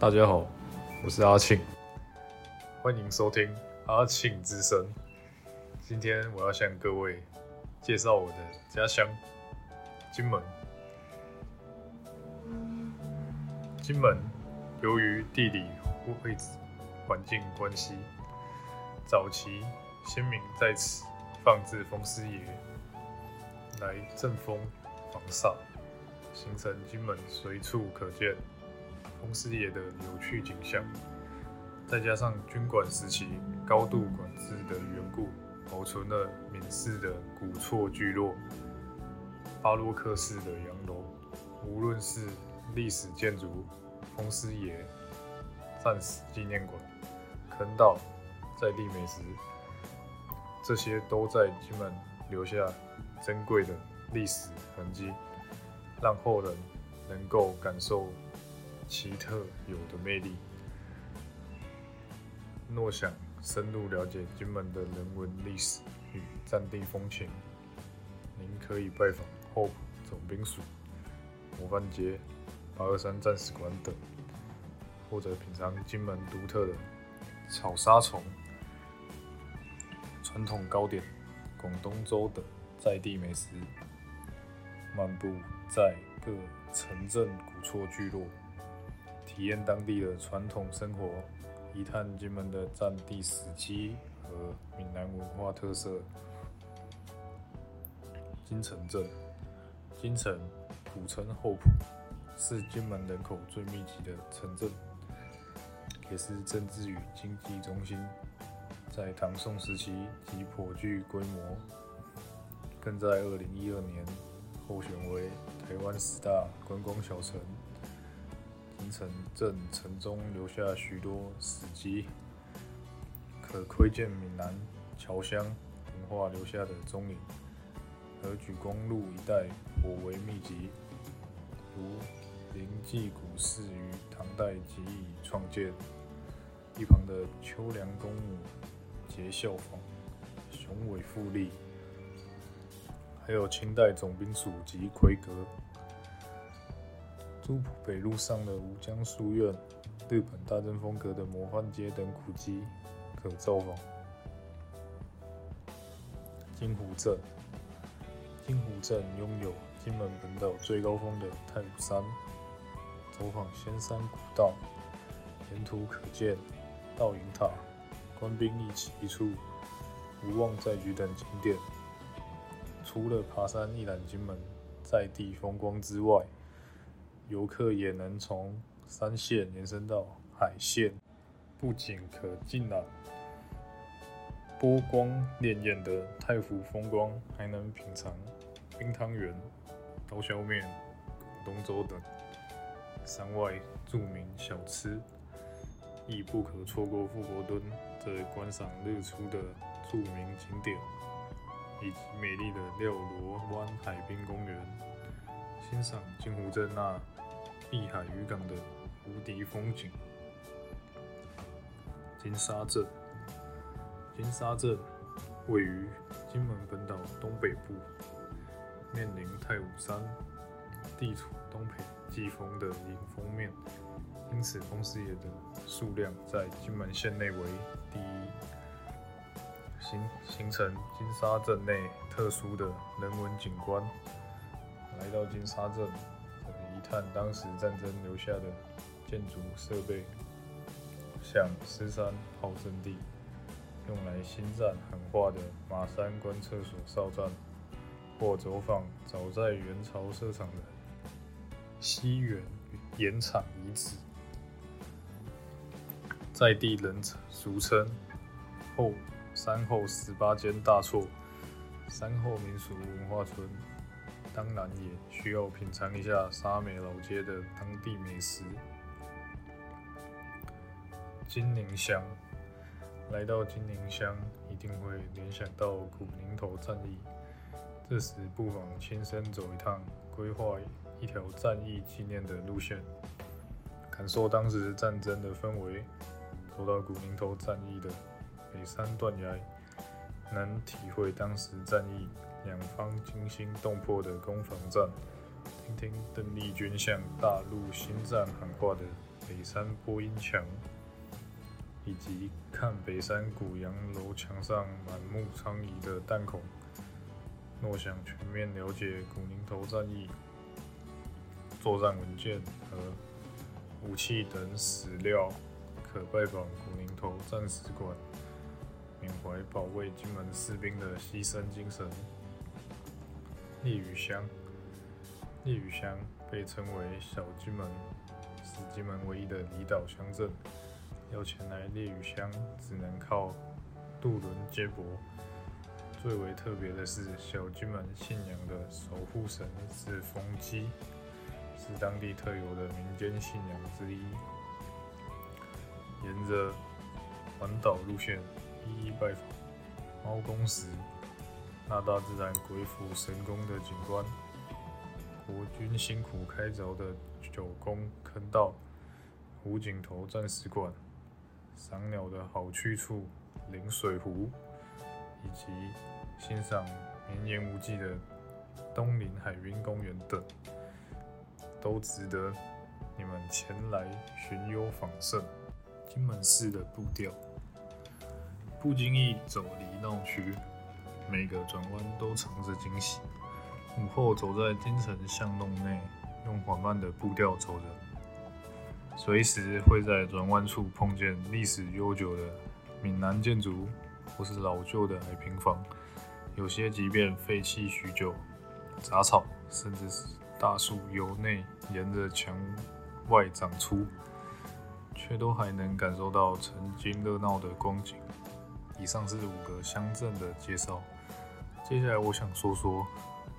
大家好，我是阿庆，欢迎收听阿庆之声。今天我要向各位介绍我的家乡金门。金门由于地理位置、环境关系，早期先民在此放置风师爷来镇风防煞，形成金门随处可见。风师爷的有趣景象，再加上军管时期高度管制的缘故，保存了闽式的古厝聚落、巴洛克式的洋楼。无论是历史建筑、风师爷战死纪念馆、坑道、在地美食，这些都在金门留下珍贵的历史痕迹，让后人能够感受。奇特有的魅力。若想深入了解金门的人文历史与战地风情，您可以拜访后总兵署、模范街、八二三战士馆等，或者品尝金门独特的草沙虫、传统糕点、广东粥等在地美食，漫步在各城镇古厝聚落。体验当地的传统生活，一探金门的战地史迹和闽南文化特色。金城镇，金城古称后埔，是金门人口最密集的城镇，也是政治与经济中心。在唐宋时期即颇具规模，更在二零一二年候选为台湾十大观光小城。城镇城中留下许多史迹，可窥见闽南侨乡文化留下的踪影。而举公路一带颇为密集，如灵济古寺于唐代即已创建，一旁的秋凉公墓结效仿，雄伟富丽。还有清代总兵署及奎阁。苏浦北路上的吴江书院、日本大正风格的模范街等古迹可造访。金湖镇，金湖镇拥有金门本岛最高峰的太武山，走访仙山古道，沿途可见倒影塔、官兵一起一处、无望在局等景点。除了爬山一览金门在地风光之外，游客也能从山线延伸到海线，不仅可尽览波光潋滟的太湖风光，还能品尝冰汤圆、刀削面、广东粥等。山外著名小吃，亦不可错过富国墩这观赏日出的著名景点，以及美丽的廖罗湾海滨公园，欣赏金湖镇那。碧海渔港的无敌风景。金沙镇，金沙镇位于金门本岛东北部，面临太武山，地处东北季风的迎风面，因此风师爷的数量在金门县内为第一，形形成金沙镇内特殊的人文景观。来到金沙镇。一探当时战争留下的建筑设备，像狮山炮阵地，用来新战喊话的马山观测所哨站，或走访早在元朝设厂的西园盐厂遗址，在地人俗称后山后十八间大厝，山后民俗文化村。当然也需要品尝一下沙美老街的当地美食。金陵乡，来到金陵乡一定会联想到古宁头战役，这时不妨亲身走一趟，规划一条战役纪念的路线，感受当时战争的氛围。走到古宁头战役的北山断崖，能体会当时战役。两方惊心动魄的攻防战，听听邓丽君向大陆新战喊话的北山播音墙，以及看北山古洋楼墙上满目疮痍的弹孔。若想全面了解古宁头战役作战文件和武器等史料，可拜访古宁头战史馆，缅怀保卫金门士兵的牺牲精神。烈屿乡，烈屿乡被称为小金门，是金门唯一的离岛乡镇。要前来烈屿乡，只能靠渡轮接驳。最为特别的是，小金门信仰的守护神是风鸡，是当地特有的民间信仰之一。沿着环岛路线，一一拜访猫公石，那大自然鬼斧神工的景观，国军辛苦开凿的九宫坑道，湖景头战史馆，赏鸟的好去处临水湖。以及欣赏绵延无际的东林海滨公园等，都值得你们前来寻幽访胜。金门市的步调，不经意走离闹区，每个转弯都藏着惊喜。午后走在京城巷弄内，用缓慢的步调走着，随时会在转弯处碰见历史悠久的闽南建筑。或是老旧的矮平房，有些即便废弃许久，杂草甚至是大树由内沿着墙外长出，却都还能感受到曾经热闹的光景。以上是五个乡镇的介绍，接下来我想说说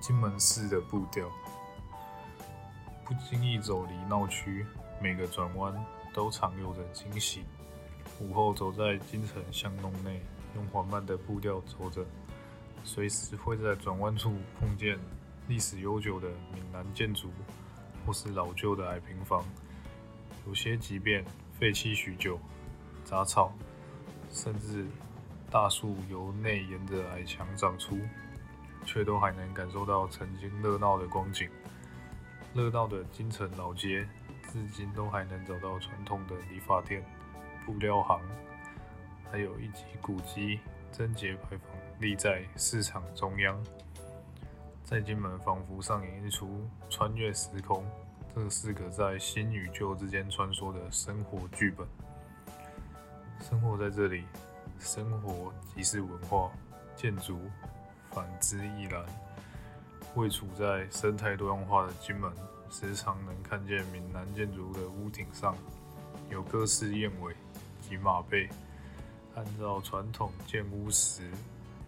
金门市的步调。不经意走离闹区，每个转弯都藏有着惊喜。午后走在京城巷弄内。用缓慢的步调走着，随时会在转弯处碰见历史悠久的闽南建筑，或是老旧的矮平房。有些即便废弃许久，杂草甚至大树由内沿着矮墙长出，却都还能感受到曾经热闹的光景。热闹的京城老街，至今都还能找到传统的理发店、布料行。还有一级古迹贞节牌坊立在市场中央，在金门仿佛上演一出穿越时空，这是个在新与旧之间穿梭的生活剧本。生活在这里，生活即是文化建筑，反之亦然。位处在生态多样化的金门，时常能看见闽南建筑的屋顶上有各式燕尾及马背。按照传统建屋时，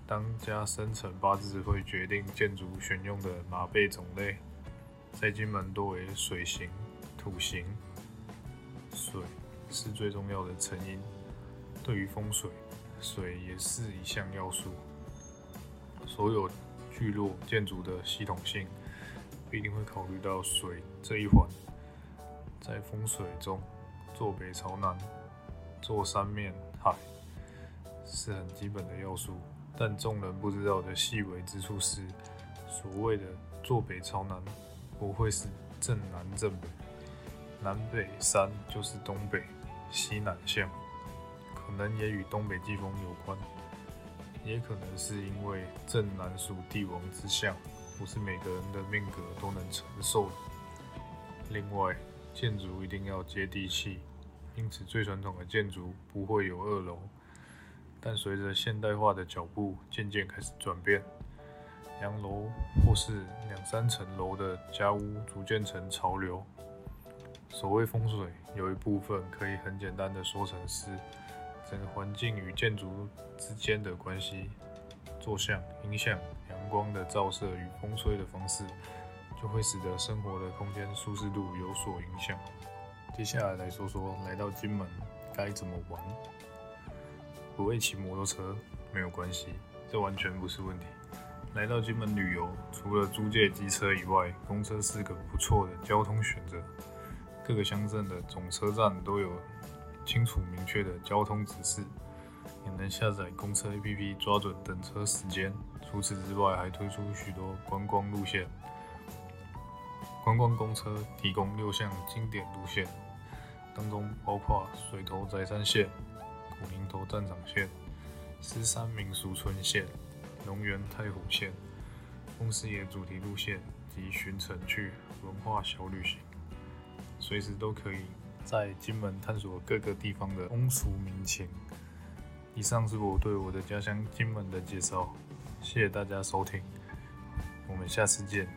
当家生辰八字会决定建筑选用的马背种类，在金门多为水型、土型。水是最重要的成因，对于风水，水也是一项要素。所有聚落建筑的系统性，必定会考虑到水这一环。在风水中，坐北朝南，坐三面海。是很基本的要素，但众人不知道的细微之处是，所谓的坐北朝南，不会是正南正北，南北山就是东北西南向，可能也与东北季风有关，也可能是因为正南属帝王之相，不是每个人的命格都能承受的。另外，建筑一定要接地气，因此最传统的建筑不会有二楼。但随着现代化的脚步渐渐开始转变，洋楼或是两三层楼的家屋逐渐成潮流。所谓风水，有一部分可以很简单的说成是整个环境与建筑之间的关系。坐向、影响、阳光的照射与风吹的方式，就会使得生活的空间舒适度有所影响。接下来来说说来到金门该怎么玩。不会骑摩托车没有关系，这完全不是问题。来到金门旅游，除了租借机车以外，公车是个不错的交通选择。各个乡镇的总车站都有清楚明确的交通指示，也能下载公车 APP 抓准等车时间。除此之外，还推出许多观光路线。观光公车提供六项经典路线，当中包括水头宰山线、古宁头战场线、狮山民俗村线、龙园太湖线、风师爷主题路线及巡城去文化小旅行，随时都可以在金门探索各个地方的风俗民情。以上是我对我的家乡金门的介绍，谢谢大家收听，我们下次见。